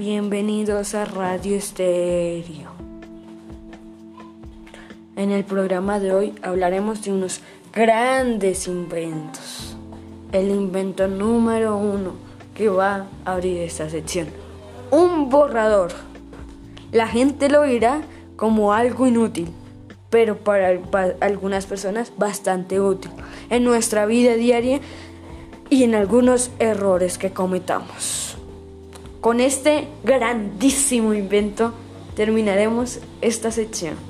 Bienvenidos a Radio Estéreo. En el programa de hoy hablaremos de unos grandes inventos. El invento número uno que va a abrir esta sección. Un borrador. La gente lo verá como algo inútil, pero para algunas personas bastante útil en nuestra vida diaria y en algunos errores que cometamos. Con este grandísimo invento terminaremos esta sección.